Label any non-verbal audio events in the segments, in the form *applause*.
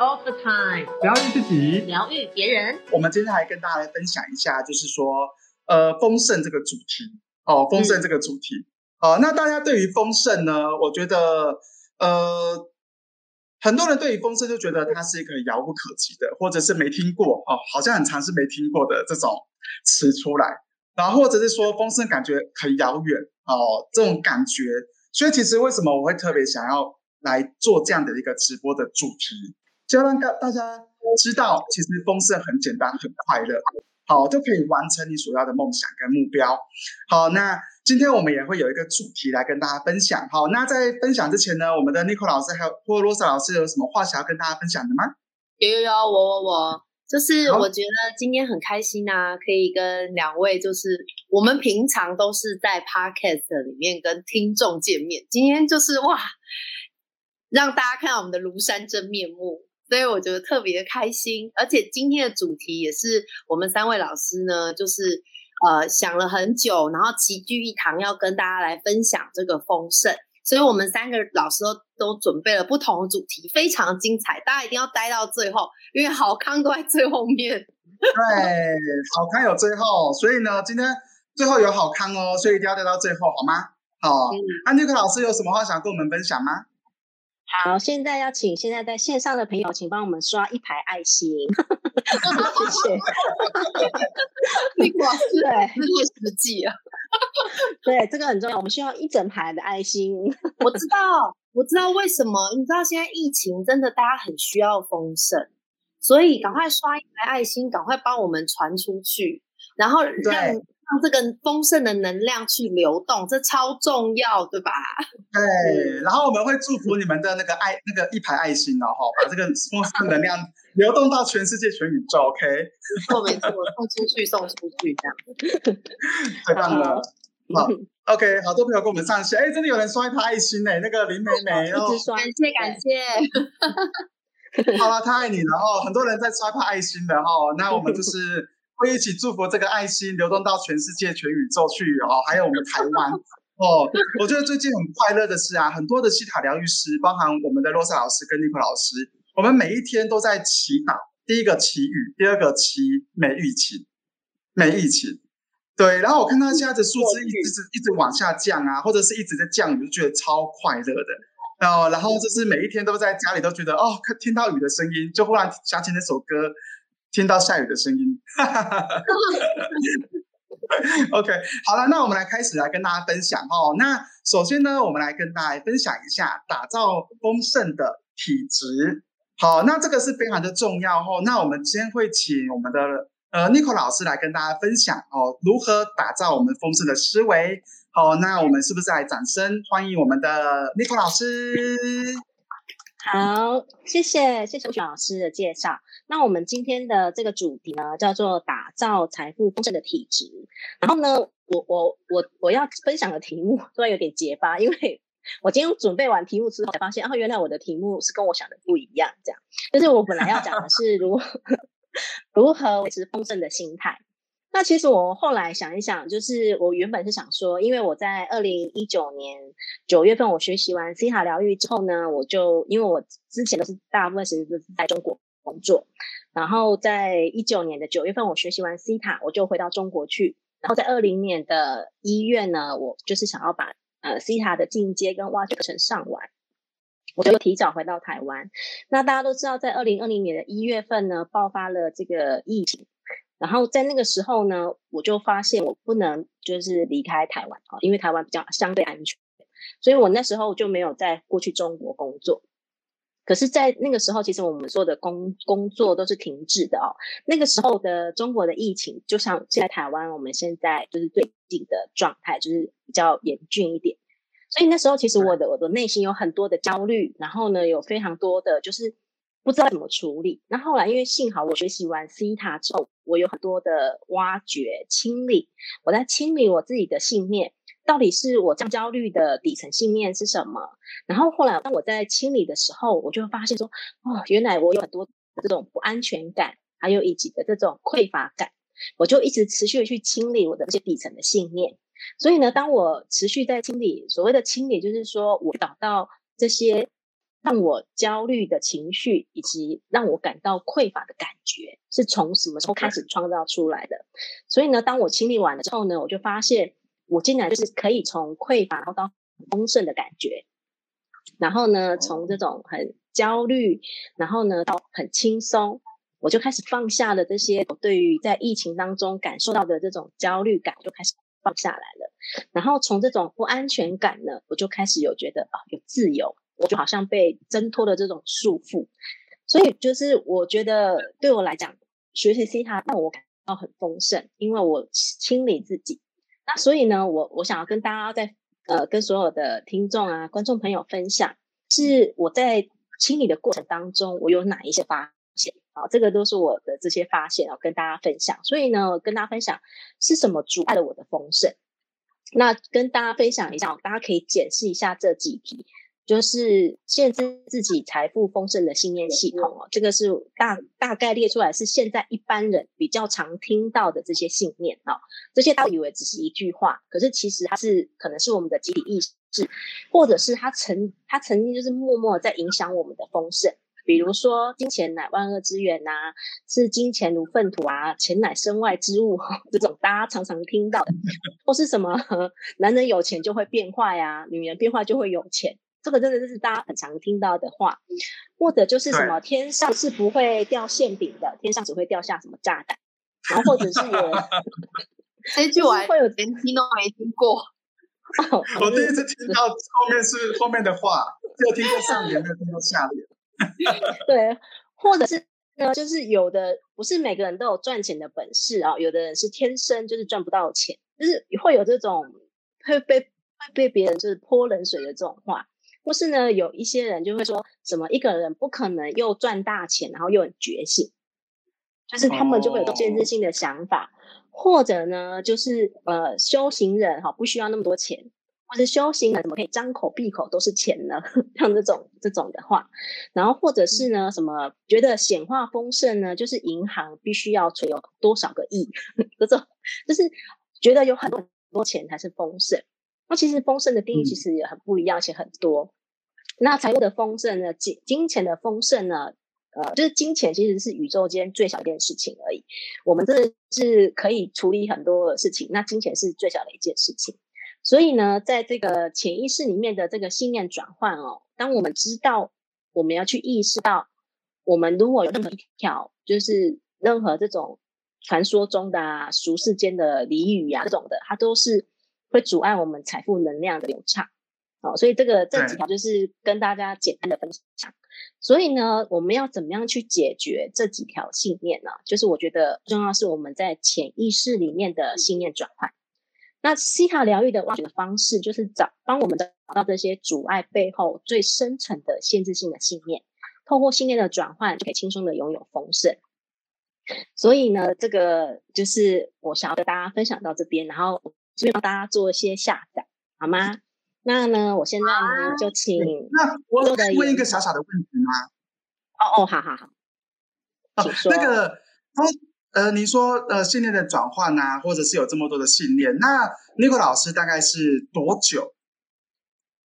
all the time，疗愈自己，疗愈别人。我们今天还跟大家来分享一下，就是说，呃，丰盛这个主题哦，丰盛这个主题哦。那大家对于丰盛呢，我觉得，呃，很多人对于丰盛就觉得它是一个遥不可及的，或者是没听过哦，好像很常是没听过的这种词出来，然后或者是说丰盛感觉很遥远哦，这种感觉。所以其实为什么我会特别想要来做这样的一个直播的主题，就要让大大家知道，其实丰盛很简单，很快乐，好就可以完成你所要的梦想跟目标。好，那今天我们也会有一个主题来跟大家分享。好，那在分享之前呢，我们的 n i c o 老师还有或罗莎老师有什么话想要跟大家分享的吗？有有有，我我我。就是我觉得今天很开心啊，可以跟两位，就是我们平常都是在 podcast 里面跟听众见面，今天就是哇，让大家看到我们的庐山真面目，所以我觉得特别开心。而且今天的主题也是我们三位老师呢，就是呃想了很久，然后齐聚一堂要跟大家来分享这个丰盛。所以我们三个老师都都准备了不同的主题，非常精彩，大家一定要待到最后，因为好康都在最后面。*laughs* 对，好康有最后，所以呢，今天最后有好康哦，所以一定要待到最后，好吗？好，安妮克老师有什么话想跟我们分享吗？好，现在要请现在在线上的朋友，请帮我们刷一排爱心，*laughs* 谢谢。*laughs* 你果 *laughs* 是对，太实际了。对，这个很重要，我们需要一整排的爱心。我知道，我知道为什么。你知道现在疫情真的大家很需要丰盛，所以赶快刷一排爱心，赶快帮我们传出去，然后让。让这个丰盛的能量去流动，这超重要，对吧？对，然后我们会祝福你们的那个爱，那个一排爱心，然后把这个丰盛能量流动到全世界、全宇宙。OK，没错没错，送出去，送出去，这样。*laughs* 太棒了，好，OK，好多朋友跟我们上线，哎，真的有人刷一排爱心呢，那个林美美哦，感谢感谢。好了，他爱你，然后很多人在刷排爱心的哈，那我们就是。会一起祝福这个爱心流动到全世界、全宇宙去哦，还有我们台湾哦。我觉得最近很快乐的是啊，很多的西塔疗愈师，包含我们的罗莎老师跟尼克老师，我们每一天都在祈祷。第一个祈雨，第二个祈美疫情，美疫情。对，然后我看到现在的数字一直一直往下降啊，或者是一直在降雨，就觉得超快乐的。哦，然后就是每一天都在家里都觉得哦，听到雨的声音，就忽然想起那首歌。听到下雨的声音，*laughs* OK，好了，那我们来开始来跟大家分享哦。那首先呢，我们来跟大家分享一下打造丰盛的体质。好，那这个是非常的重要哦。那我们今天会请我们的呃 n i c o 老师来跟大家分享哦，如何打造我们丰盛的思维。好，那我们是不是来掌声欢迎我们的 n i c o 老师？好，谢谢谢谢吴老师的介绍。那我们今天的这个主题呢，叫做打造财富丰盛的体质。然后呢，我我我我要分享的题目突然有点结巴，因为我今天准备完题目之后才发现，哦，原来我的题目是跟我想的不一样。这样，就是我本来要讲的是如 *laughs* 如何维持丰盛的心态。那其实我后来想一想，就是我原本是想说，因为我在二零一九年九月份我学习完 C 塔疗愈之后呢，我就因为我之前都是大部分时间都是在中国工作，然后在一九年的九月份我学习完 C 塔，我就回到中国去，然后在二零年的一月呢，我就是想要把呃 C 塔的进阶跟挖掘课程上完，我就提早回到台湾。那大家都知道，在二零二零年的一月份呢，爆发了这个疫情。然后在那个时候呢，我就发现我不能就是离开台湾啊，因为台湾比较相对安全，所以我那时候就没有再过去中国工作。可是，在那个时候，其实我们做的工工作都是停滞的哦。那个时候的中国的疫情，就像现在台湾我们现在就是最近的状态，就是比较严峻一点。所以那时候，其实我的我的内心有很多的焦虑，然后呢，有非常多的就是。不知道怎么处理。那后来，因为幸好我学习完 C 塔之后，我有很多的挖掘、清理。我在清理我自己的信念，到底是我这样焦虑的底层信念是什么？然后后来，当我在清理的时候，我就发现说，哦，原来我有很多这种不安全感，还有以及的这种匮乏感。我就一直持续的去清理我的这些底层的信念。所以呢，当我持续在清理，所谓的清理，就是说我找到这些。让我焦虑的情绪，以及让我感到匮乏的感觉，是从什么时候开始创造出来的？所以呢，当我清理完了之后呢，我就发现我竟然就是可以从匮乏，到丰盛的感觉，然后呢，从这种很焦虑，然后呢到很轻松，我就开始放下了这些我对于在疫情当中感受到的这种焦虑感，就开始放下来了。然后从这种不安全感呢，我就开始有觉得啊，有自由。我就好像被挣脱了这种束缚，所以就是我觉得对我来讲，学习 C 塔让我感到很丰盛，因为我清理自己。那所以呢，我我想要跟大家在呃跟所有的听众啊、观众朋友分享，是我在清理的过程当中，我有哪一些发现啊？这个都是我的这些发现，要跟大家分享。所以呢，跟大家分享是什么阻碍了我的丰盛？那跟大家分享一下，大家可以检视一下这几题。就是限制自己财富丰盛的信念系统哦，这个是大大概列出来是现在一般人比较常听到的这些信念哦。这些大家以为只是一句话，可是其实它是可能是我们的集体意识，或者是他曾他曾经就是默默在影响我们的丰盛。比如说金钱乃万恶之源呐，是金钱如粪土啊，钱乃身外之物这种大家常常听到的，或是什么 *laughs* 男人有钱就会变坏呀，女人变坏就会有钱。这个真的就是大家很常听到的话，或者就是什么天上是不会掉馅饼的，天上只会掉下什么炸弹，然后或者是有 *laughs* 这句话会有连听都没听过。*laughs* 我第一次听到后面是后面的话，只有听过上联，没有听过下联。*laughs* 对，或者是呢，就是有的不是每个人都有赚钱的本事啊，有的人是天生就是赚不到钱，就是会有这种会被会被别人就是泼冷水的这种话。或是呢，有一些人就会说什么一个人不可能又赚大钱，然后又很觉醒，就是他们就会有限制性的想法，或者呢，就是呃修行人哈不需要那么多钱，或者修行人怎么可以张口闭口都是钱呢？*laughs* 像这种这种的话，然后或者是呢什么觉得显化丰盛呢，就是银行必须要存有多少个亿，*laughs* 这种就是觉得有很多很多钱才是丰盛。那其实丰盛的定义其实也很不一样，而且很多。那财务的丰盛呢？金金钱的丰盛呢？呃，就是金钱其实是宇宙间最小一件事情而已。我们这是可以处理很多的事情，那金钱是最小的一件事情。所以呢，在这个潜意识里面的这个信念转换哦，当我们知道我们要去意识到，我们如果有任何一条，就是任何这种传说中的啊、俗世间的俚语啊这种的，它都是。会阻碍我们财富能量的流畅，好，所以这个这几条就是跟大家简单的分享。所以呢，我们要怎么样去解决这几条信念呢？就是我觉得重要是我们在潜意识里面的信念转换。那西塔疗愈的挖掘的方式，就是找帮我们找到这些阻碍背后最深层的限制性的信念，透过信念的转换，就可以轻松的拥有丰盛。所以呢，这个就是我想要跟大家分享到这边，然后。这边帮大家做一些下载，好吗？那呢，我现在呢就请那我问一个小小的问题吗？哦哦，好好好，请说。那个，呃，你说呃信念的转换啊，或者是有这么多的信念，那那个老师大概是多久？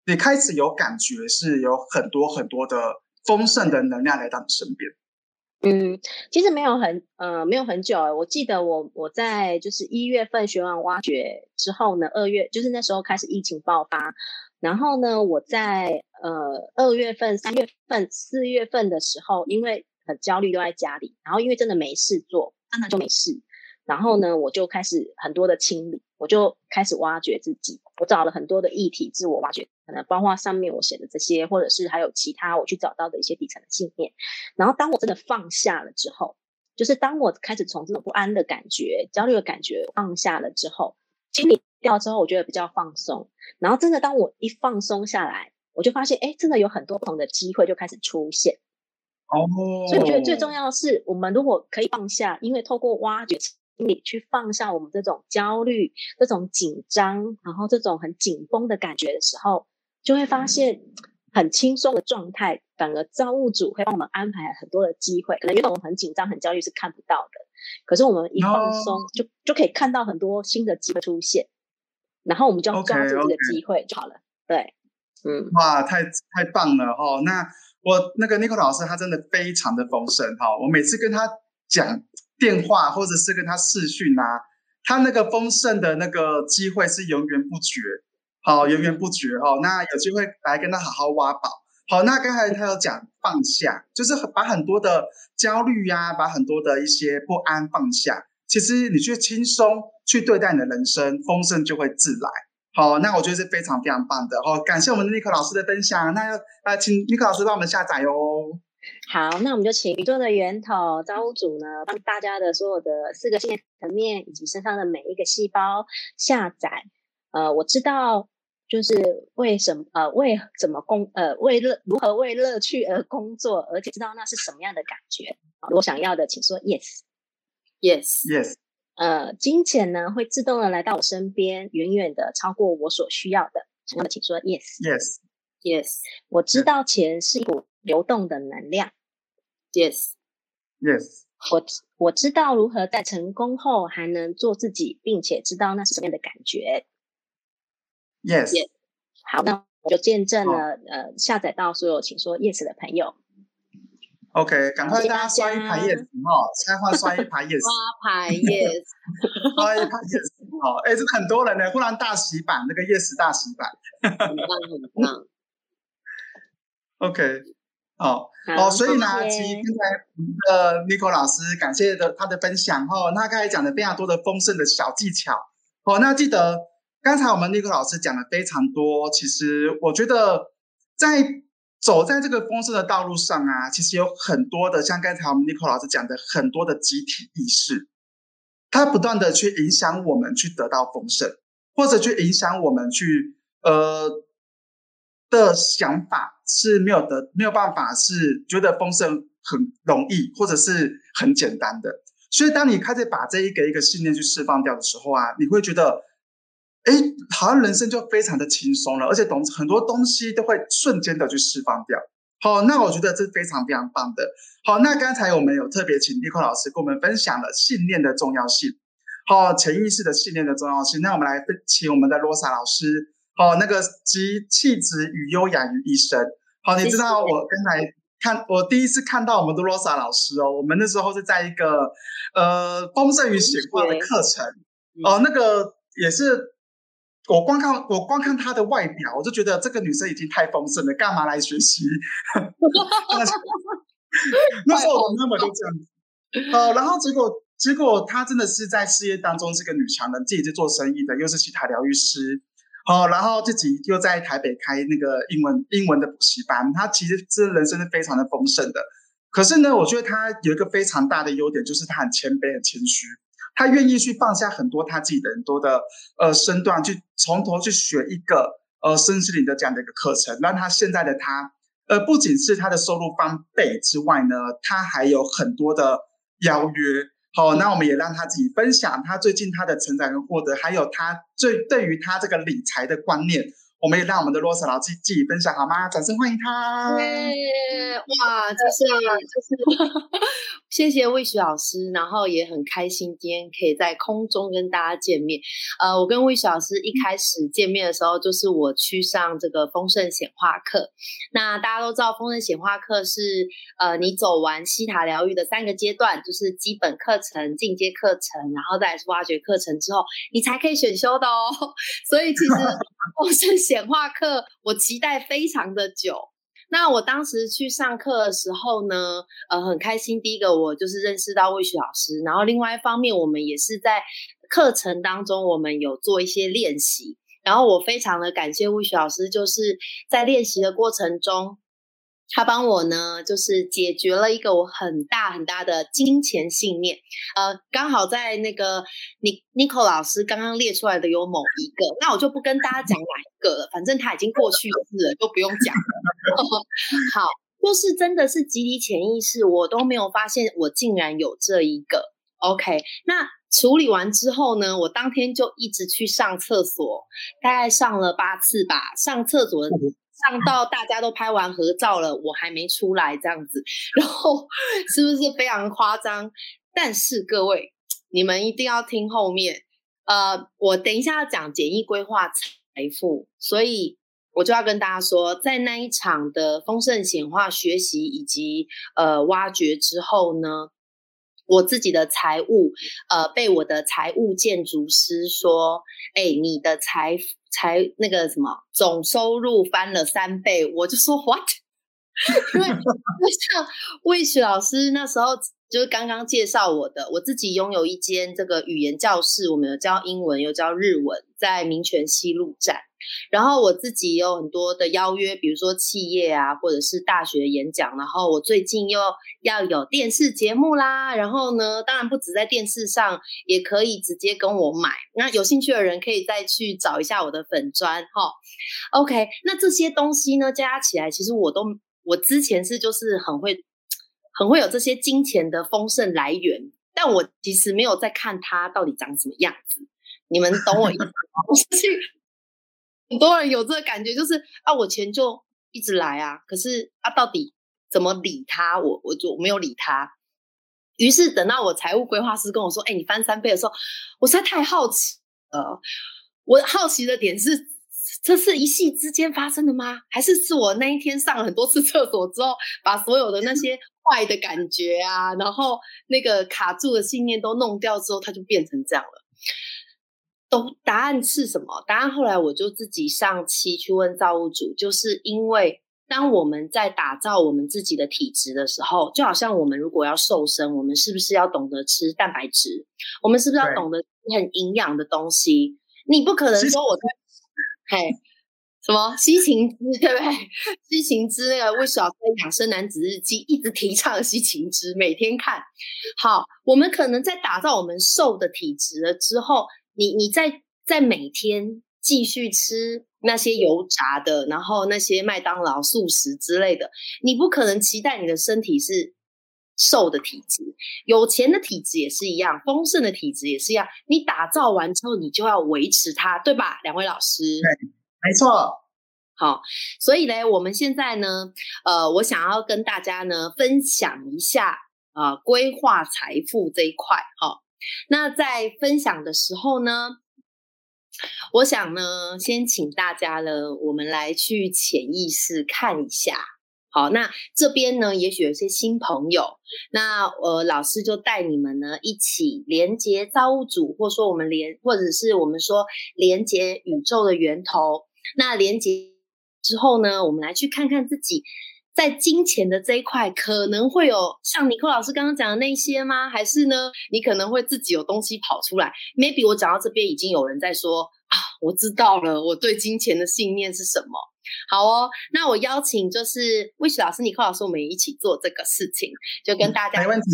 你开始有感觉是有很多很多的丰盛的能量来到你身边？嗯，其实没有很呃没有很久我记得我我在就是一月份学完挖掘之后呢，二月就是那时候开始疫情爆发，然后呢我在呃二月份、三月份、四月份的时候，因为很焦虑都在家里，然后因为真的没事做，真的就没事。然后呢，我就开始很多的清理，我就开始挖掘自己。我找了很多的议题，自我挖掘，可能包括上面我写的这些，或者是还有其他我去找到的一些底层的信念。然后，当我真的放下了之后，就是当我开始从这种不安的感觉、焦虑的感觉放下了之后，清理掉之后，我觉得比较放松。然后，真的当我一放松下来，我就发现，哎，真的有很多不同的机会就开始出现。哦，所以我觉得最重要的是，我们如果可以放下，因为透过挖掘。你去放下我们这种焦虑、这种紧张，然后这种很紧绷的感觉的时候，就会发现很轻松的状态，反而造物主会帮我们安排很多的机会。可能因为我们很紧张、很焦虑是看不到的，可是我们一放松，就就可以看到很多新的机会出现，然后我们就要抓住这个机会就好了。对嗯，哇，太太棒了哈！那我那个 Nico 老师他真的非常的丰盛哈，我每次跟他讲电话或者是跟他视讯啊，他那个丰盛的那个机会是源源不绝，好源源不绝哈。那有机会来跟他好好挖宝。好，那刚才他有讲放下，就是把很多的焦虑呀，把很多的一些不安放下。其实你去轻松去对待你的人生，丰盛就会自来。好，那我觉得是非常非常棒的。好，感谢我们的尼克老师的分享。那要呃，请尼克老师帮我们下载哦。好，那我们就请宇宙的源头造物主呢，帮大家的所有的四个信念层面以及身上的每一个细胞下载。呃，我知道。就是为什么呃为怎么工呃为乐如何为乐趣而工作，而且知道那是什么样的感觉。我想要的，请说 yes yes yes。呃，金钱呢会自动的来到我身边，远远的超过我所需要的。想要的，请说 yes yes yes。我知道钱是一股流动的能量。yes yes。我我知道如何在成功后还能做自己，并且知道那是什么样的感觉。Yes，好，那我就见证了。呃，下载到所有请说 Yes 的朋友。OK，赶快大家刷一排 Yes 哦，拆换刷一排 Yes，刷牌 Yes，刷一排 Yes *laughs* 哦。哎，这很多人呢，忽然大洗版，那个 Yes 大洗版，很棒很棒。*laughs* OK，好，哦，所以呢，其实刚才我们的 Nico 老师感谢的他的分享哦，那刚才讲的非常多的丰盛的小技巧哦，那记得。刚才我们尼克老师讲的非常多，其实我觉得在走在这个丰盛的道路上啊，其实有很多的，像刚才我们尼克老师讲的很多的集体意识，它不断的去影响我们去得到丰盛，或者去影响我们去呃的想法是没有的，没有办法是觉得丰盛很容易或者是很简单的。所以当你开始把这一个一个信念去释放掉的时候啊，你会觉得。哎，好像人生就非常的轻松了，而且懂很多东西都会瞬间的去释放掉。好，那我觉得这是非常非常棒的。好，那刚才我们有特别请立坤老师跟我们分享了信念的重要性，好，潜意识的信念的重要性。那我们来分请我们的罗莎老师，好，那个集气质与优雅于一身。好，你知道我刚才看我第一次看到我们的罗莎老师哦，我们那时候是在一个呃丰盛与显化的课程哦，那个也是。我光看我光看她的外表，我就觉得这个女生已经太丰盛了，干嘛来学习？*laughs* 那时候我妈妈就这样子，呃，然后结果结果她真的是在事业当中是个女强人，自己是做生意的，又是其他疗愈师，好，然后自己又在台北开那个英文英文的补习班，她其实这人生是非常的丰盛的。可是呢，我觉得她有一个非常大的优点，就是她很谦卑、很谦虚。他愿意去放下很多他自己的很多的呃身段，去从头去学一个呃身心灵的这样的一个课程，让他现在的他呃不仅是他的收入翻倍之外呢，他还有很多的邀约。好，那我们也让他自己分享他最近他的成长跟获得，还有他最对于他这个理财的观念。我们也让我们的罗斯老师自己分享好吗？掌声欢迎他！哇，就是就是，*laughs* 谢谢魏许老师，然后也很开心今天可以在空中跟大家见面。呃，我跟魏许老师一开始见面的时候，就是我去上这个丰盛显化课。那大家都知道，丰盛显化课是呃，你走完西塔疗愈的三个阶段，就是基本课程、进阶课程，然后再是挖掘课程之后，你才可以选修的哦。所以其实丰盛显显化课，我期待非常的久。那我当时去上课的时候呢，呃，很开心。第一个，我就是认识到魏雪老师，然后另外一方面，我们也是在课程当中，我们有做一些练习。然后我非常的感谢魏雪老师，就是在练习的过程中。他帮我呢，就是解决了一个我很大很大的金钱信念。呃，刚好在那个尼尼 o 老师刚刚列出来的有某一个，那我就不跟大家讲哪一个了，反正他已经过去式了，就不用讲了。*laughs* 好，就是真的是集体潜意识，我都没有发现我竟然有这一个。OK，那处理完之后呢，我当天就一直去上厕所，大概上了八次吧，上厕所。上到大家都拍完合照了，我还没出来这样子，然后是不是非常夸张？但是各位，你们一定要听后面。呃，我等一下要讲简易规划财富，所以我就要跟大家说，在那一场的丰盛显化学习以及呃挖掘之后呢，我自己的财务呃被我的财务建筑师说，哎，你的财才那个什么总收入翻了三倍，我就说 *laughs* what？*laughs* 因为像魏雪老师那时候。就是刚刚介绍我的，我自己拥有一间这个语言教室，我们有教英文，有教日文，在民权西路站。然后我自己有很多的邀约，比如说企业啊，或者是大学演讲。然后我最近又要有电视节目啦。然后呢，当然不止在电视上，也可以直接跟我买。那有兴趣的人可以再去找一下我的粉砖哈。OK，那这些东西呢，加起来，其实我都我之前是就是很会。很会有这些金钱的丰盛来源，但我其实没有在看它到底长什么样子。你们懂我意思吗？*laughs* 我相信很多人有这个感觉，就是啊，我钱就一直来啊，可是啊，到底怎么理他？我我就没有理他。于是等到我财务规划师跟我说：“哎，你翻三倍的时候，我实在太好奇了。我好奇的点是。”这是一夕之间发生的吗？还是是我那一天上了很多次厕所之后，把所有的那些坏的感觉啊，然后那个卡住的信念都弄掉之后，它就变成这样了？都答案是什么？答案后来我就自己上期去问造物主，就是因为当我们在打造我们自己的体质的时候，就好像我们如果要瘦身，我们是不是要懂得吃蛋白质？我们是不是要懂得很营养的东西？你不可能说我在。嘿，什么西芹汁对不对？西芹汁那个魏小飞养生男子日记一直提倡西芹汁，每天看好。我们可能在打造我们瘦的体质了之后，你你在在每天继续吃那些油炸的，然后那些麦当劳素食之类的，你不可能期待你的身体是瘦的体质。有钱的体质也是一样，丰盛的体质也是一样。你打造完之后，你就要维持它，对吧？两位老师，对，没错。好，所以呢，我们现在呢，呃，我想要跟大家呢分享一下啊，规划财富这一块。哈，那在分享的时候呢，我想呢，先请大家呢，我们来去潜意识看一下。好，那这边呢，也许有些新朋友，那呃，老师就带你们呢一起连接造物主，或说我们连，或者是我们说连接宇宙的源头。那连接之后呢，我们来去看看自己在金钱的这一块，可能会有像尼克老师刚刚讲的那些吗？还是呢，你可能会自己有东西跑出来？Maybe 我讲到这边，已经有人在说啊，我知道了，我对金钱的信念是什么？好哦，那我邀请就是 Wish 老师、尼克老师，我们一起做这个事情，就跟大家没问题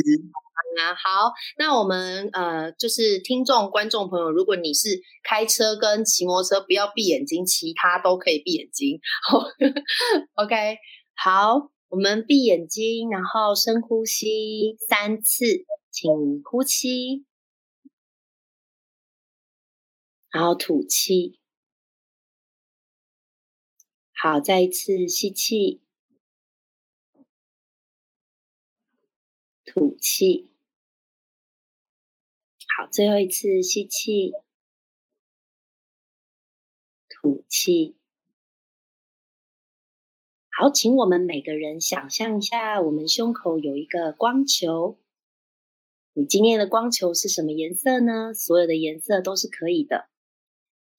啊。好，那我们呃，就是听众、观众朋友，如果你是开车跟骑摩托车，不要闭眼睛，其他都可以闭眼睛。*laughs* OK，好，我们闭眼睛，然后深呼吸三次，请呼气，然后吐气。好，再一次吸气，吐气。好，最后一次吸气，吐气。好，请我们每个人想象一下，我们胸口有一个光球。你今天的光球是什么颜色呢？所有的颜色都是可以的。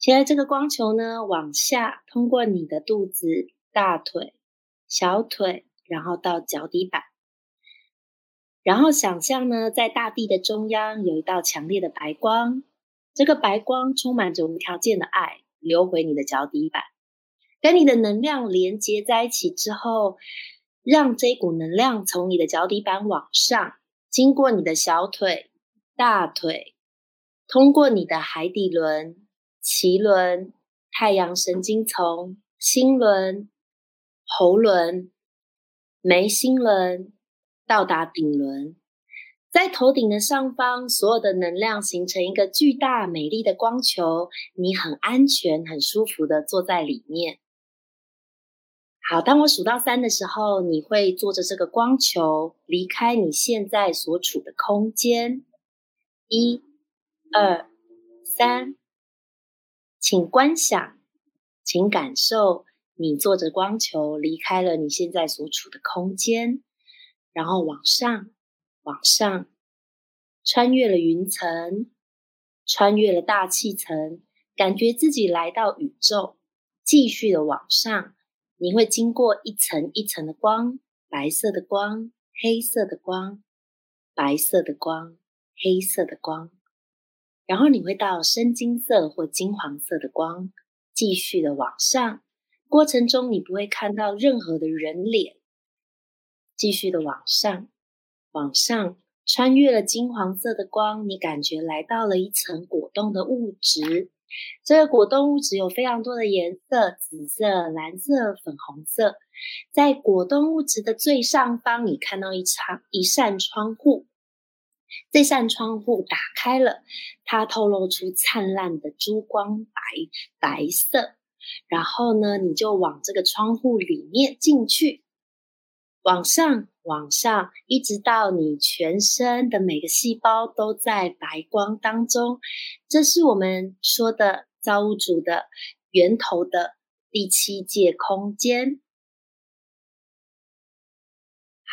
现在这个光球呢，往下通过你的肚子、大腿、小腿，然后到脚底板，然后想象呢，在大地的中央有一道强烈的白光，这个白光充满着无条件的爱，流回你的脚底板，跟你的能量连接在一起之后，让这股能量从你的脚底板往上，经过你的小腿、大腿，通过你的海底轮。脐轮、太阳神经丛、心轮、喉轮、眉心轮，到达顶轮，在头顶的上方，所有的能量形成一个巨大美丽的光球，你很安全、很舒服的坐在里面。好，当我数到三的时候，你会坐着这个光球离开你现在所处的空间。一、二、三。请观想，请感受你坐着光球离开了你现在所处的空间，然后往上，往上，穿越了云层，穿越了大气层，感觉自己来到宇宙，继续的往上。你会经过一层一层的光，白色的光，黑色的光，白色的光，黑色的光，然后你会到深金色或金黄色的光，继续的往上。过程中你不会看到任何的人脸，继续的往上，往上，穿越了金黄色的光，你感觉来到了一层果冻的物质。这个果冻物质有非常多的颜色，紫色、蓝色、粉红色。在果冻物质的最上方，你看到一场一扇窗户，这扇窗户打开了，它透露出灿烂的珠光白白色。然后呢，你就往这个窗户里面进去，往上。往上，一直到你全身的每个细胞都在白光当中，这是我们说的造物主的源头的第七界空间。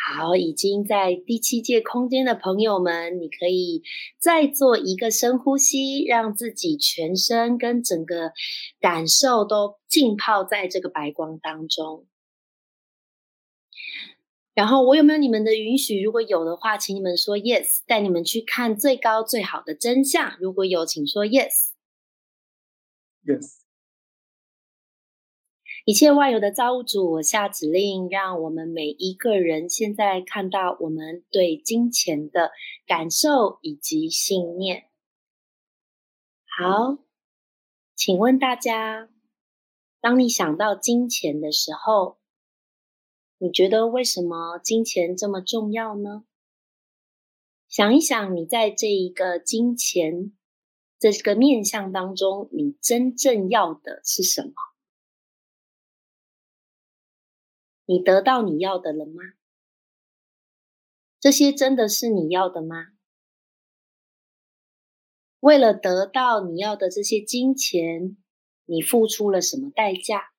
好，已经在第七界空间的朋友们，你可以再做一个深呼吸，让自己全身跟整个感受都浸泡在这个白光当中。然后我有没有你们的允许？如果有的话，请你们说 yes，带你们去看最高最好的真相。如果有，请说 yes。yes。一切万有的造物主，我下指令，让我们每一个人现在看到我们对金钱的感受以及信念。好，请问大家，当你想到金钱的时候，你觉得为什么金钱这么重要呢？想一想，你在这一个金钱这个面相当中，你真正要的是什么？你得到你要的了吗？这些真的是你要的吗？为了得到你要的这些金钱，你付出了什么代价？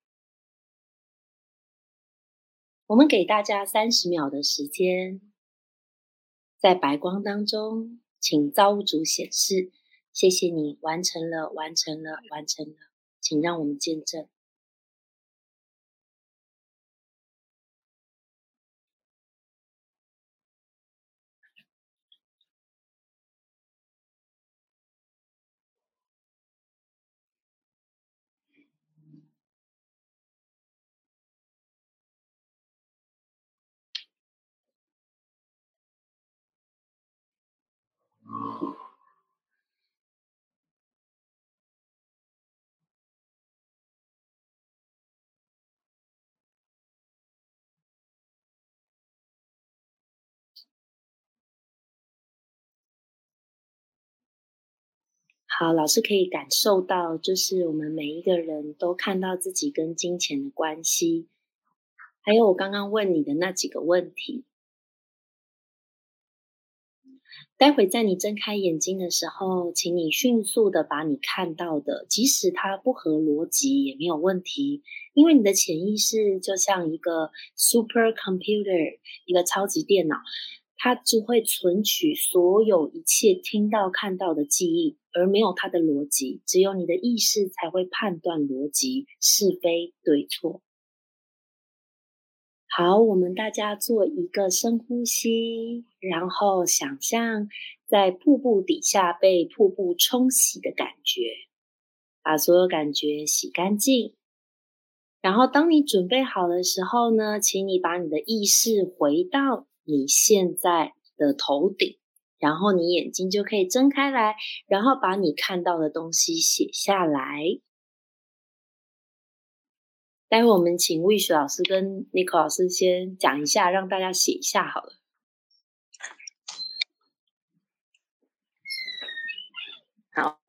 我们给大家三十秒的时间，在白光当中，请造物主显示，谢谢你完成了，完成了，完成了，请让我们见证。好，老师可以感受到，就是我们每一个人都看到自己跟金钱的关系，还有我刚刚问你的那几个问题。待会在你睁开眼睛的时候，请你迅速的把你看到的，即使它不合逻辑也没有问题，因为你的潜意识就像一个 super computer，一个超级电脑，它只会存取所有一切听到看到的记忆，而没有它的逻辑，只有你的意识才会判断逻辑是非对错。好，我们大家做一个深呼吸，然后想象在瀑布底下被瀑布冲洗的感觉，把所有感觉洗干净。然后，当你准备好的时候呢，请你把你的意识回到你现在的头顶，然后你眼睛就可以睁开来，然后把你看到的东西写下来。待会我们请魏雪老师跟 Nico 老师先讲一下，让大家写一下好了。好，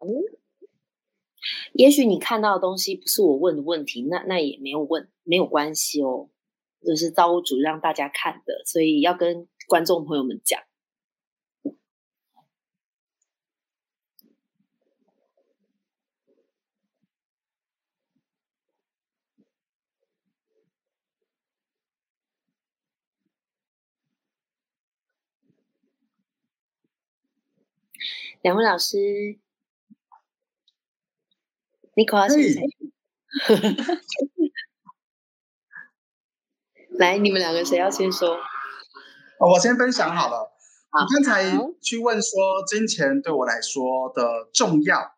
也许你看到的东西不是我问的问题，那那也没有问，没有关系哦。就是造物主让大家看的所以要跟观众朋友们讲。两位老师你考试来，你们两个谁要先说？哦，我先分享好了。你刚才去问说金钱对我来说的重要，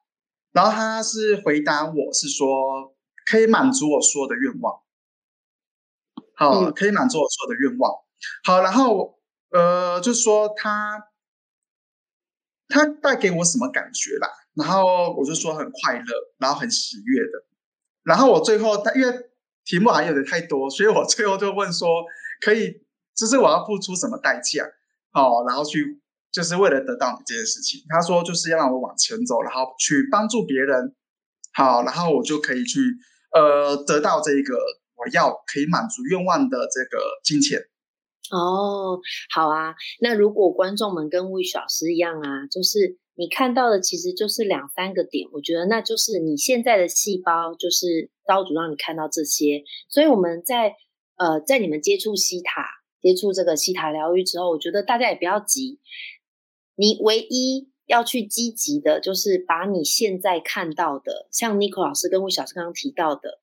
然后他是回答我是说可以满足我所有的愿望。好，可以满足我所有的愿望。好，然后呃，就是说他他带给我什么感觉啦？然后我就说很快乐，然后很喜悦的。然后我最后他因为题目还有点太多，所以我最后就问说，可以就是我要付出什么代价？好，然后去就是为了得到你这件事情。他说就是要让我往前走，然后去帮助别人。好，然后我就可以去呃得到这个。我要可以满足愿望的这个金钱哦，好啊。那如果观众们跟魏老师一样啊，就是你看到的其实就是两三个点，我觉得那就是你现在的细胞，就是刀主让你看到这些。所以我们在呃，在你们接触西塔、接触这个西塔疗愈之后，我觉得大家也不要急，你唯一要去积极的，就是把你现在看到的，像 n i c o 老师跟魏小师刚刚提到的。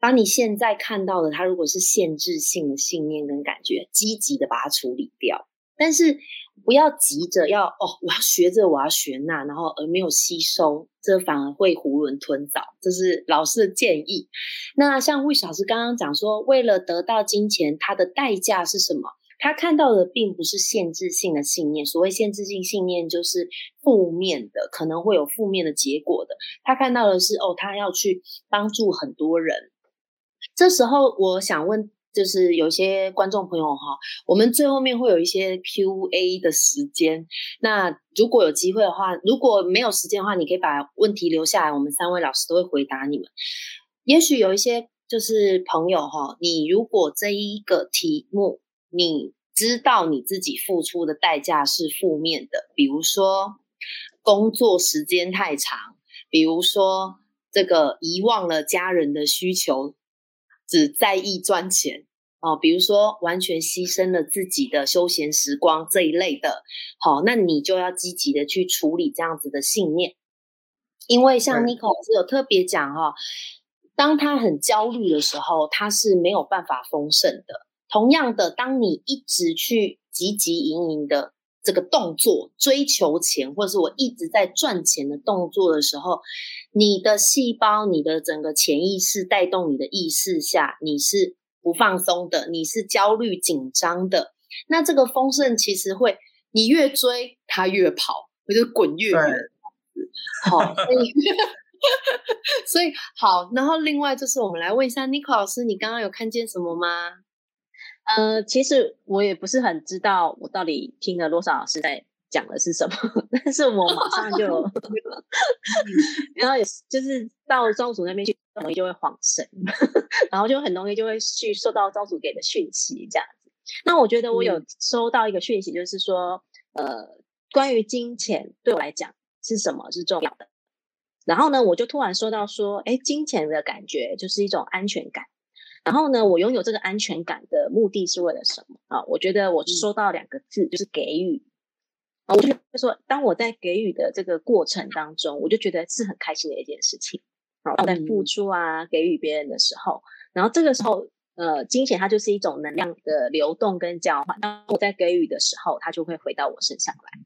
把你现在看到的，它如果是限制性的信念跟感觉，积极的把它处理掉，但是不要急着要哦，我要学这，我要学那，然后而没有吸收，这反而会囫囵吞枣。这是老师的建议。那像魏老师刚刚讲说，为了得到金钱，它的代价是什么？他看到的并不是限制性的信念，所谓限制性信念就是负面的，可能会有负面的结果的。他看到的是哦，他要去帮助很多人。这时候，我想问，就是有些观众朋友哈，我们最后面会有一些 Q&A 的时间。那如果有机会的话，如果没有时间的话，你可以把问题留下来，我们三位老师都会回答你们。也许有一些就是朋友哈，你如果这一个题目，你知道你自己付出的代价是负面的，比如说工作时间太长，比如说这个遗忘了家人的需求。只在意赚钱哦，比如说完全牺牲了自己的休闲时光这一类的，好，那你就要积极的去处理这样子的信念，因为像 n i c o 是有特别讲哈，当他很焦虑的时候，他是没有办法丰盛的。同样的，当你一直去汲汲营营的。这个动作追求钱，或者是我一直在赚钱的动作的时候，你的细胞、你的整个潜意识带动你的意识下，你是不放松的，你是焦虑紧张的。那这个丰盛其实会，你越追它越跑，我就滚越远。好，所以 *laughs* 所以好，然后另外就是我们来问一下 n i c o 老师，你刚刚有看见什么吗？呃，其实我也不是很知道我到底听了多少老师在讲的是什么，但是我马上就，*laughs* 然后也就是到招主那边去，很容易就会晃神，然后就很容易就会去受到招主给的讯息这样子。那我觉得我有收到一个讯息，就是说，呃，关于金钱对我来讲是什么是重要的。然后呢，我就突然收到说，哎，金钱的感觉就是一种安全感。然后呢，我拥有这个安全感的目的是为了什么啊？我觉得我收到两个字，就是给予啊。我就说，当我在给予的这个过程当中，我就觉得是很开心的一件事情。我在付出啊，给予别人的时候，然后这个时候，呃，金钱它就是一种能量的流动跟交换。当我在给予的时候，它就会回到我身上来。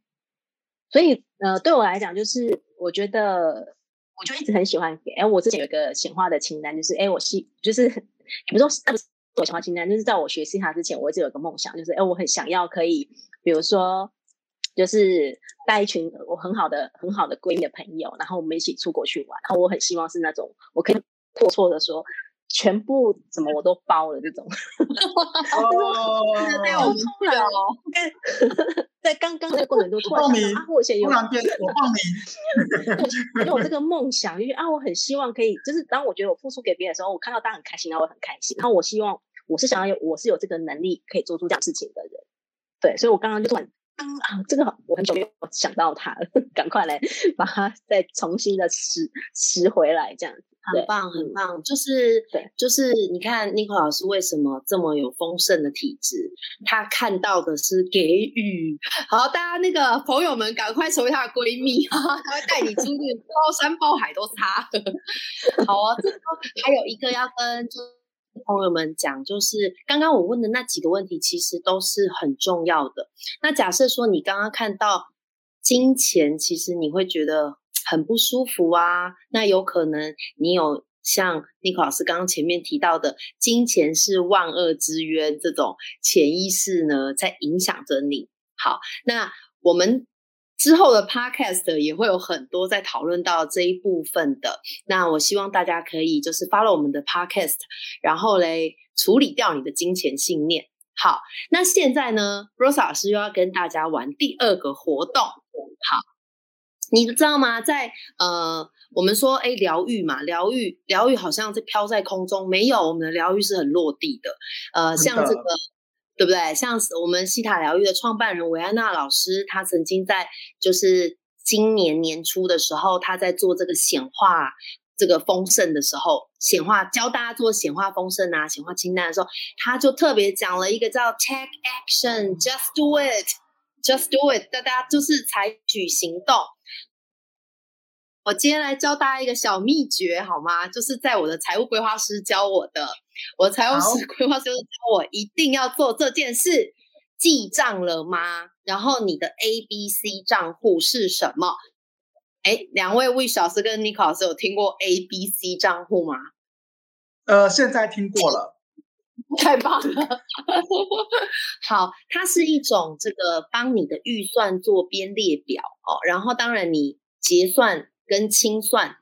所以，呃，对我来讲，就是我觉得，我就一直很喜欢给。哎，我之前有一个显化的清单，就是哎，我希就是。比如说，不是我想要清单，就是在我学习它之前，我一直有个梦想，就是哎，我很想要可以，比如说，就是带一群我很好的、很好的闺蜜的朋友，然后我们一起出国去玩，然后我很希望是那种我可以破错的说。全部怎么我都包了这种，哦，我 *laughs* 突然哦，在刚刚那个过程中突然啊，我先有突然变我报名，*laughs* 因为我这个梦想，因为啊，我很希望可以，就是当我觉得我付出给别人的时候，我看到大家很开心，然后我很开心。然后我希望我是想要有，我是有这个能力可以做出这样事情的人，对，所以我刚刚就突然啊，这个我很久没有想到他了，*laughs* 赶快来把它再重新的拾拾回来这样子。很棒，很棒。就是对，就是你看 n i c o 老师为什么这么有丰盛的体质？他看到的是给予。好，大家那个朋友们，赶快成为她的闺蜜哈，*laughs* 她会带你出去，包山包海都擦。好啊，还有一个要跟朋友们讲，就是刚刚我问的那几个问题，其实都是很重要的。那假设说你刚刚看到金钱，其实你会觉得。很不舒服啊，那有可能你有像尼克老师刚刚前面提到的，金钱是万恶之源这种潜意识呢，在影响着你。好，那我们之后的 podcast 也会有很多在讨论到这一部分的。那我希望大家可以就是 follow 我们的 podcast，然后嘞处理掉你的金钱信念。好，那现在呢，Rose 老师又要跟大家玩第二个活动。好。你知道吗？在呃，我们说哎，疗愈嘛，疗愈，疗愈好像是飘在空中，没有，我们的疗愈是很落地的。呃，像这个，对不对？像我们西塔疗愈的创办人维安娜老师，她曾经在就是今年年初的时候，她在做这个显化这个丰盛的时候，显化教大家做显化丰盛啊，显化清单的时候，她就特别讲了一个叫 Take Action，Just Do It，Just Do It，大家就是采取行动。我今天来教大家一个小秘诀，好吗？就是在我的财务规划师教我的，我财务师 *laughs* 规划师教我一定要做这件事。记账了吗？然后你的 A、B、C 账户是什么？哎，两位魏老师跟尼克老师有听过 A、B、C 账户吗？呃，现在听过了，*laughs* 太棒了。好，它是一种这个帮你的预算做编列表哦，然后当然你结算。跟清算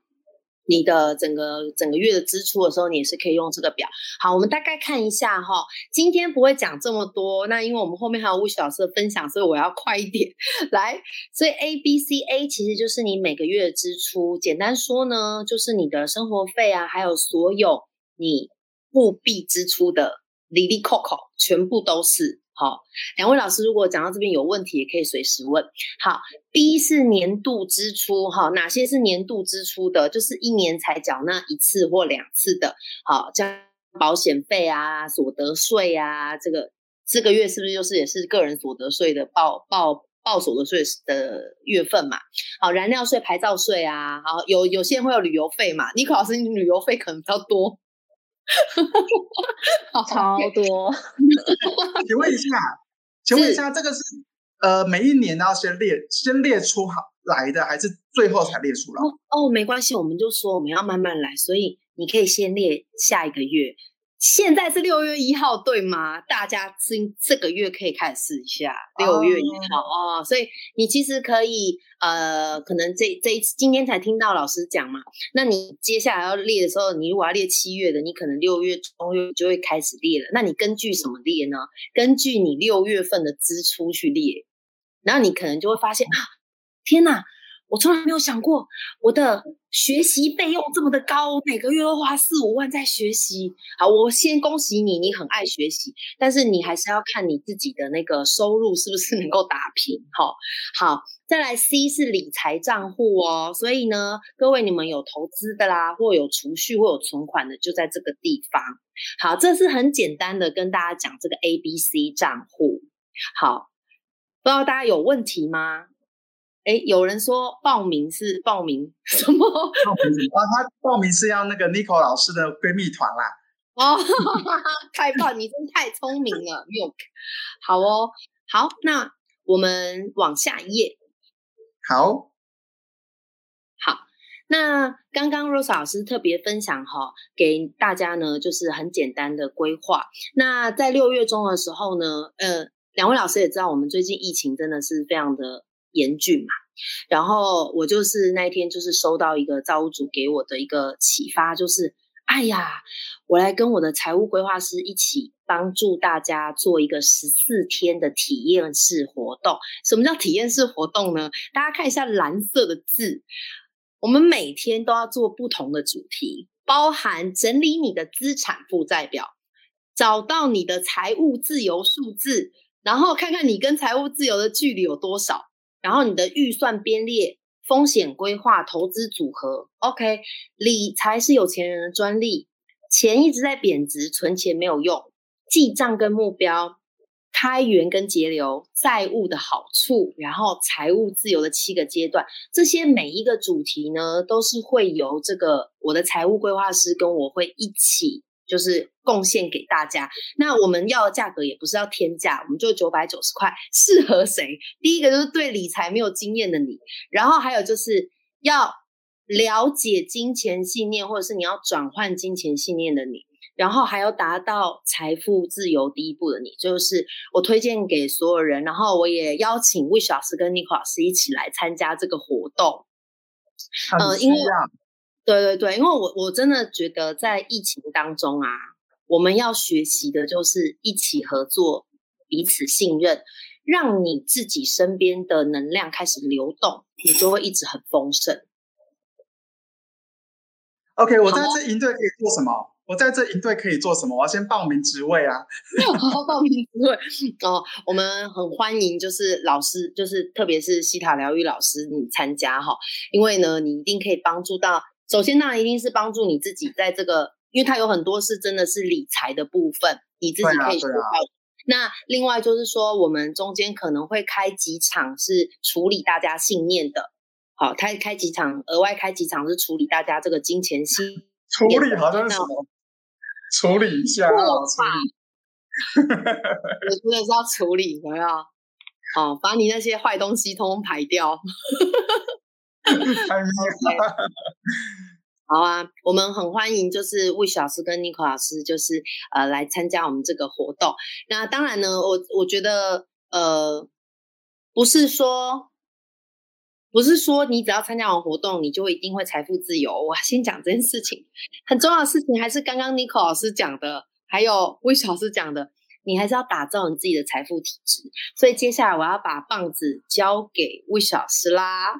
你的整个整个月的支出的时候，你也是可以用这个表。好，我们大概看一下哈。今天不会讲这么多，那因为我们后面还有吴雪老师的分享，所以我要快一点 *laughs* 来。所以 A B C A 其实就是你每个月的支出。简单说呢，就是你的生活费啊，还有所有你务必支出的里里扣扣，全部都是。好，两位老师，如果讲到这边有问题，也可以随时问。好，B 是年度支出，哈，哪些是年度支出的？就是一年才缴纳一次或两次的。好，像保险费啊、所得税啊，这个这个月是不是就是也是个人所得税的报报报所得税的月份嘛？好，燃料税、牌照税啊，好，有有些人会有旅游费嘛？尼克老师，你旅游费可能比较多。*laughs* 超多，*laughs* 请问一下，请问一下，这个是呃每一年都要先列先列出好来的，还是最后才列出来？哦，没关系，我们就说我们要慢慢来，所以你可以先列下一个月。现在是六月一号，对吗？大家今这个月可以开始试一下六月一号哦。所以你其实可以，呃，可能这这一次今天才听到老师讲嘛。那你接下来要列的时候，你如果要列七月的，你可能六月中月就会开始列了。那你根据什么列呢？根据你六月份的支出去列，然后你可能就会发现啊，天哪！我从来没有想过我的学习费用这么的高，每个月都花四五万在学习。好，我先恭喜你，你很爱学习，但是你还是要看你自己的那个收入是不是能够打平。哈，好，再来 C 是理财账户哦，所以呢，各位你们有投资的啦，或有储蓄或有存款的，就在这个地方。好，这是很简单的跟大家讲这个 A、B、C 账户。好，不知道大家有问题吗？哎，有人说报名是报名 *laughs* 什么？报名啊？他报名是要那个 n i c o 老师的闺蜜团啦。哦，*laughs* 太棒！你真太聪明了，Milk。好哦，好，那我们往下一页。好，好，那刚刚 Rose 老师特别分享哈，给大家呢，就是很简单的规划。那在六月中的时候呢，呃，两位老师也知道，我们最近疫情真的是非常的。严峻嘛，然后我就是那一天就是收到一个造物主给我的一个启发，就是哎呀，我来跟我的财务规划师一起帮助大家做一个十四天的体验式活动。什么叫体验式活动呢？大家看一下蓝色的字，我们每天都要做不同的主题，包含整理你的资产负债表，找到你的财务自由数字，然后看看你跟财务自由的距离有多少。然后你的预算编列风险规划、投资组合。OK，理财是有钱人的专利。钱一直在贬值，存钱没有用。记账跟目标。开源跟节流，债务的好处，然后财务自由的七个阶段，这些每一个主题呢，都是会由这个我的财务规划师跟我会一起，就是贡献给大家。那我们要的价格也不是要天价，我们就九百九十块，适合谁？第一个就是对理财没有经验的你，然后还有就是要了解金钱信念，或者是你要转换金钱信念的你。然后还要达到财富自由第一步的你，就是我推荐给所有人。然后我也邀请 Wish 老师跟 Nico 老师一起来参加这个活动。呃，因为对对对，因为我我真的觉得在疫情当中啊，我们要学习的就是一起合作，彼此信任，让你自己身边的能量开始流动，你就会一直很丰盛。OK，我在这营队可以做什么？我在这营队可以做什么？我要先报名职位啊！*laughs* 报名职位哦，我们很欢迎，就是老师，就是特别是西塔疗愈老师，你参加哈，因为呢，你一定可以帮助到。首先，当然一定是帮助你自己，在这个，因为它有很多是真的是理财的部分，你自己可以学到。那另外就是说，我们中间可能会开几场是处理大家信念的，好，开开几场，额外开几场是处理大家这个金钱心处理好像是什么？处理一下，处理。我真的是要处理，有没有？哦，把你那些坏东西通通排掉。好啊，我们很欢迎，就是魏老师跟尼克老师，就是呃来参加我们这个活动。那当然呢，我我觉得呃，不是说。不是说你只要参加完活动，你就一定会财富自由。我先讲这件事情，很重要的事情还是刚刚尼克老师讲的，还有魏老师讲的，你还是要打造你自己的财富体质。所以接下来我要把棒子交给魏老师啦。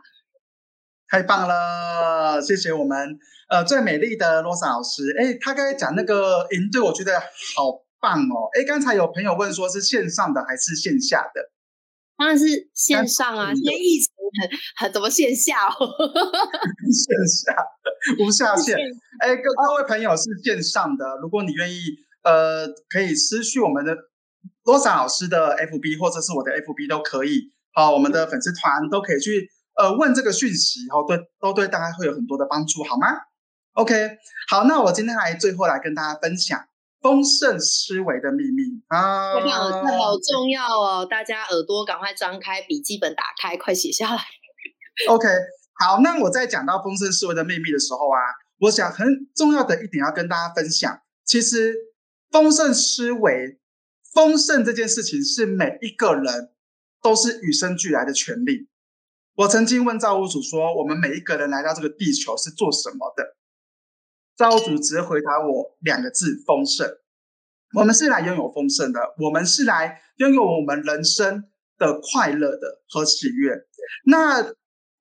太棒了，谢谢我们呃最美丽的罗莎老师。哎，他刚才讲那个营队，我觉得好棒哦。哎，刚才有朋友问说是线上的还是线下的？当然是线上啊，现在疫情很很怎么线下？哦？线下无下限。哎，各各位朋友是线上的，如果你愿意，呃，可以私讯我们的罗莎老师的 FB 或者是我的 FB 都可以。好，我们的粉丝团都可以去呃问这个讯息，后对都对大家会有很多的帮助，好吗？OK，好，那我今天来最后来跟大家分享。丰盛思维的秘密啊，这好重要哦！大家耳朵赶快张开，笔记本打开，快写下来。OK，好，那我在讲到丰盛思维的秘密的时候啊，我想很重要的一点要跟大家分享，其实丰盛思维、丰盛这件事情是每一个人都是与生俱来的权利。我曾经问造物主说：“我们每一个人来到这个地球是做什么的？”造物主只回答我两个字：丰盛。我们是来拥有丰盛的，我们是来拥有我们人生的快乐的和喜悦。那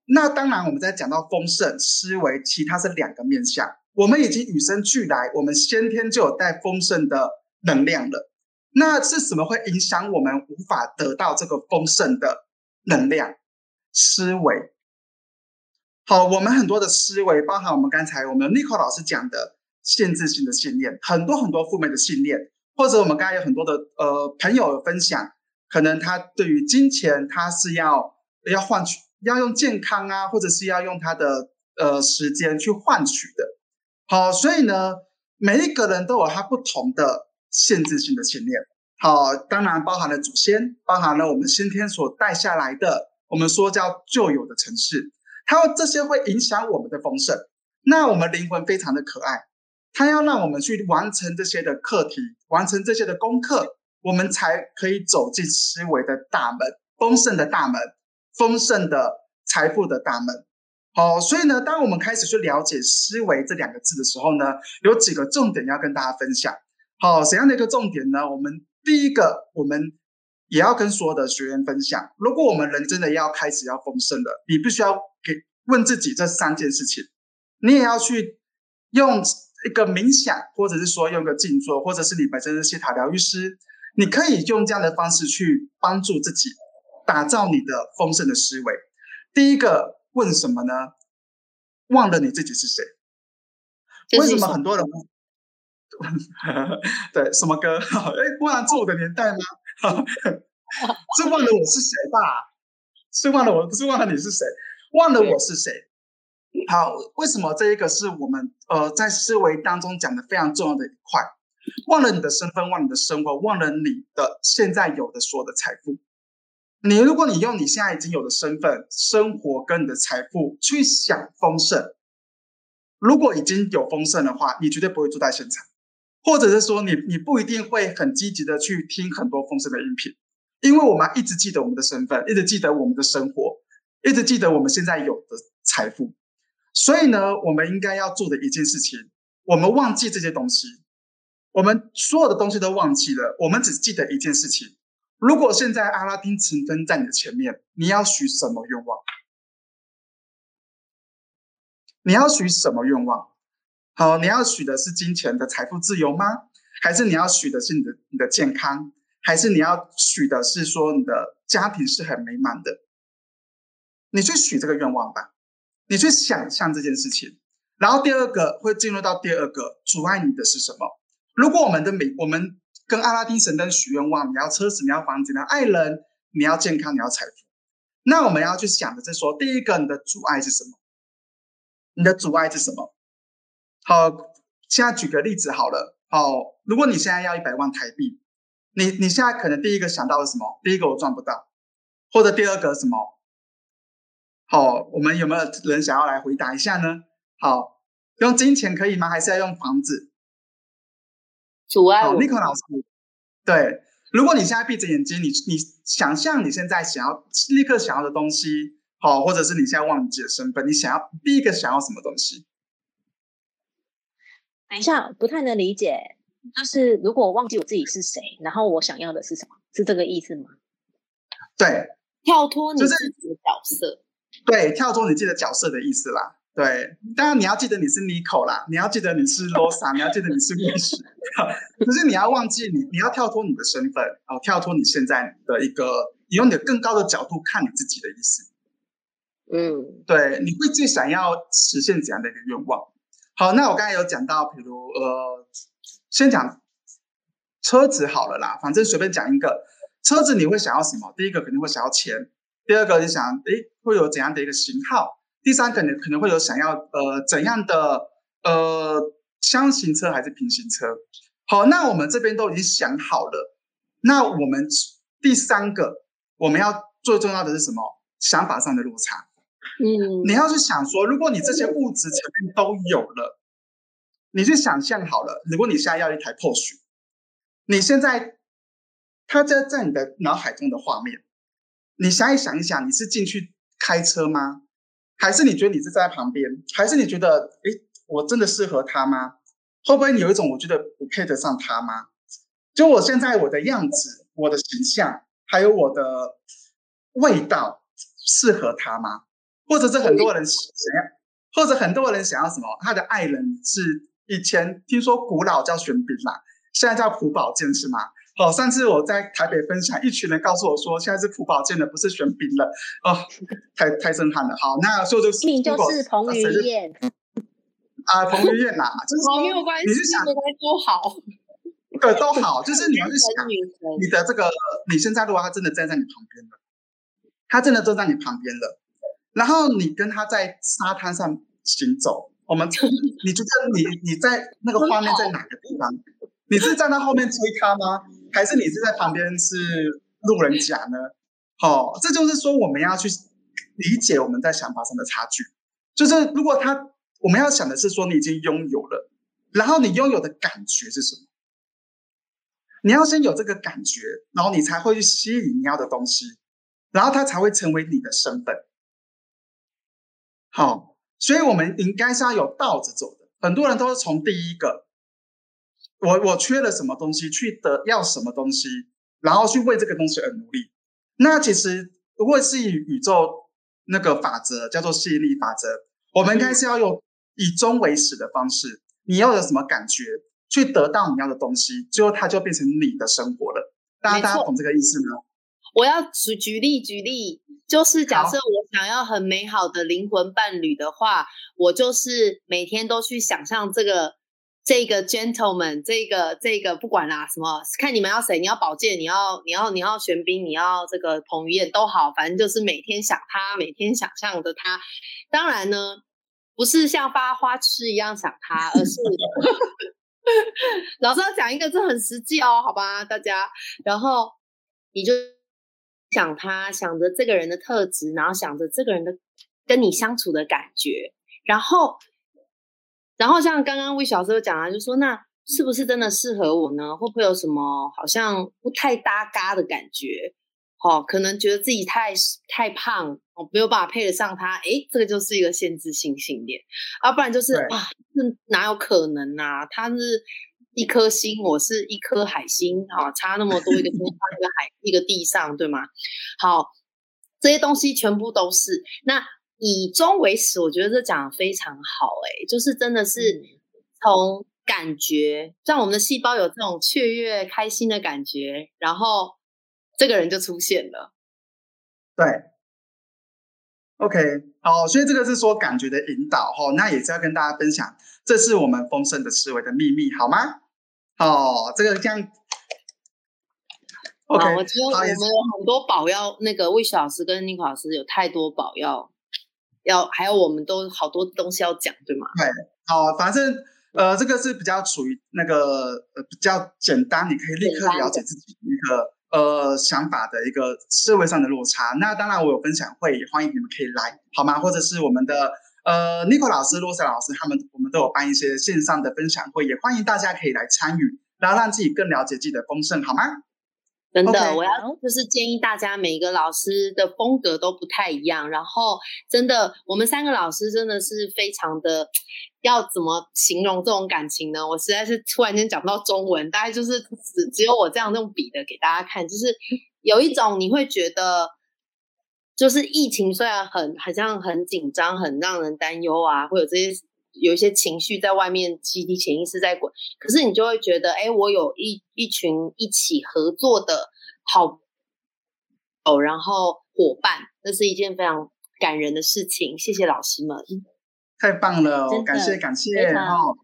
那当然，我们在讲到丰盛思维，其他是两个面向。我们已经与生俱来，我们先天就有带丰盛的能量了。那是什么会影响我们无法得到这个丰盛的能量？思维。好，我们很多的思维，包含我们刚才我们 Nico 老师讲的限制性的信念，很多很多负面的信念，或者我们刚才有很多的呃朋友分享，可能他对于金钱，他是要要换取，要用健康啊，或者是要用他的呃时间去换取的。好，所以呢，每一个人都有他不同的限制性的信念。好，当然包含了祖先，包含了我们先天所带下来的，我们说叫旧有的城市。它这些会影响我们的丰盛。那我们灵魂非常的可爱，它要让我们去完成这些的课题，完成这些的功课，我们才可以走进思维的大门，丰盛的大门，丰盛的财富的大门。好，所以呢，当我们开始去了解思维这两个字的时候呢，有几个重点要跟大家分享。好，怎样的一个重点呢？我们第一个，我们也要跟所有的学员分享，如果我们人真的要开始要丰盛了，你必须要给。问自己这三件事情，你也要去用一个冥想，或者是说用个静坐，或者是你本身是西塔疗愈师，你可以用这样的方式去帮助自己打造你的丰盛的思维。第一个，问什么呢？忘了你自己是谁？为什么很多人？*laughs* 对，什么歌？*laughs* 哎，忘了是我的年代吗？*laughs* 是忘了我是谁吧？是忘了我，不是忘了你是谁？忘了我是谁？好，为什么这一个是我们呃在思维当中讲的非常重要的一块？忘了你的身份，忘了你的生活，忘了你的现在有的所有的财富。你如果你用你现在已经有的身份、生活跟你的财富去想丰盛，如果已经有丰盛的话，你绝对不会住在现场，或者是说你你不一定会很积极的去听很多丰盛的音频，因为我们一直记得我们的身份，一直记得我们的生活，一直记得我们现在有的财富。所以呢，我们应该要做的一件事情，我们忘记这些东西，我们所有的东西都忘记了，我们只记得一件事情。如果现在阿拉丁神灯在你的前面，你要许什么愿望？你要许什么愿望？好，你要许的是金钱的财富自由吗？还是你要许的是你的你的健康？还是你要许的是说你的家庭是很美满的？你去许这个愿望吧，你去想象这件事情。然后第二个会进入到第二个阻碍你的是什么？如果我们的美我们。跟阿拉丁神灯许愿望，你要车子，你要房子，你要爱人，你要健康，你要财富。那我们要去想的是说，第一个，你的阻碍是什么？你的阻碍是什么？好，现在举个例子好了。好，如果你现在要一百万台币，你你现在可能第一个想到的什么？第一个我赚不到，或者第二个什么？好，我们有没有人想要来回答一下呢？好，用金钱可以吗？还是要用房子？阻碍我。尼克老师，对，如果你现在闭着眼睛，你你想象你现在想要立刻想要的东西，好，或者是你现在忘记了身份，你想要第一个想要什么东西？等一下，不太能理解，就是如果我忘记我自己是谁，然后我想要的是什么？是这个意思吗？对，跳脱你自己的角色。对，跳脱你自己的角色的意思啦。对，当然你要记得你是 Nico 啦，你要记得你是 Rosa，你要记得你是历史，*laughs* 可是你要忘记你，你要跳脱你的身份，哦，跳脱你现在的一个，你用你的更高的角度看你自己的意思。嗯，对，你会最想要实现怎样的一个愿望？好，那我刚才有讲到，比如呃，先讲车子好了啦，反正随便讲一个车子，你会想要什么？第一个肯定会想要钱，第二个你想，诶，会有怎样的一个型号？第三，可能可能会有想要呃怎样的呃箱型车还是平行车？好，那我们这边都已经想好了。那我们第三个我们要最重要的是什么？想法上的落差。嗯，你要是想说，如果你这些物质层面都有了，你去想象好了。如果你现在要一台 Porsche，你现在它在在你的脑海中的画面，你想一想一想，你是进去开车吗？还是你觉得你是在旁边？还是你觉得，哎，我真的适合他吗？会不会你有一种我觉得我配得上他吗？就我现在我的样子、我的形象，还有我的味道，适合他吗？或者是很多人想要，或者很多人想要什么？他的爱人是以前听说古老叫玄彬啦，现在叫朴宝剑是吗？哦，上次我在台北分享，一群人告诉我说，现在是朴宝剑的，不是玄彬了。哦，太太震撼了。好，那所以就是你就是彭于晏啊，彭于晏呐，就是没有关系，你是想都好，对，都好，就是你要是想 *laughs* 你的这个，你现在如果他真的站在你旁边了，他真的坐在你旁边了，然后你跟他在沙滩上行走，我们，你觉得你 *laughs* 你在那个画面在哪个地方？你是站在后面追他吗？还是你是在旁边是路人甲呢？好，这就是说我们要去理解我们在想法上的差距。就是如果他，我们要想的是说你已经拥有了，然后你拥有的感觉是什么？你要先有这个感觉，然后你才会去吸引你要的东西，然后它才会成为你的身份。好，所以我们应该是要有倒着走的。很多人都是从第一个。我我缺了什么东西，去得要什么东西，然后去为这个东西而努力。那其实如果是以宇宙那个法则叫做吸引力法则，我们应该是要用以终为始的方式。你要有什么感觉，去得到你要的东西，最后它就变成你的生活了。大家大家懂这个意思吗？我要举举例举例，就是假设我想要很美好的灵魂伴侣的话，我就是每天都去想象这个这个 gentleman，这个这个不管啦什么，看你们要谁，你要宝剑，你要你要你要玄彬，你要这个彭于晏都好，反正就是每天想他，每天想象着他。当然呢，不是像发花痴一样想他，而是 *laughs* 老师要讲一个，这很实际哦，好吧，大家，然后你就。想他，想着这个人的特质，然后想着这个人的跟你相处的感觉，然后，然后像刚刚魏小师讲啊，就说那是不是真的适合我呢？会不会有什么好像不太搭嘎的感觉？哦，可能觉得自己太太胖，哦，没有办法配得上他。诶，这个就是一个限制性信念，要不然就是啊，这哪有可能啊？他是。一颗星，我是一颗海星啊，差那么多一个天上一个海一个地上，对吗？好，这些东西全部都是。那以终为始，我觉得这讲的非常好，哎，就是真的是从感觉，让我们的细胞有这种雀跃、开心的感觉，然后这个人就出现了。对，OK，好，所以这个是说感觉的引导哈，那也是要跟大家分享，这是我们丰盛的思维的秘密，好吗？哦，这个这样，OK。我觉得我们有很多宝要那个魏雪老师跟尼克老师有太多宝要要，还有我们都好多东西要讲，对吗？对，好，反正呃，这个是比较属于那个呃比较简单，你可以立刻了解自己一个呃想法的一个思维上的落差。那当然，我有分享会，也欢迎你们可以来，好吗？或者是我们的。呃，尼克老师、洛塞老师，他们我们都有办一些线上的分享会，也欢迎大家可以来参与，然后让自己更了解自己的丰盛，好吗？真的，我要就是建议大家，每一个老师的风格都不太一样，然后真的，我们三个老师真的是非常的，要怎么形容这种感情呢？我实在是突然间讲不到中文，大概就是只只有我这样用笔的给大家看，就是有一种你会觉得。就是疫情虽然很好像很紧张，很让人担忧啊，会有这些有一些情绪在外面，集体潜意识在滚。可是你就会觉得，哎，我有一一群一起合作的好哦，然后伙伴，这是一件非常感人的事情。谢谢老师们，太棒了，感谢感谢哦。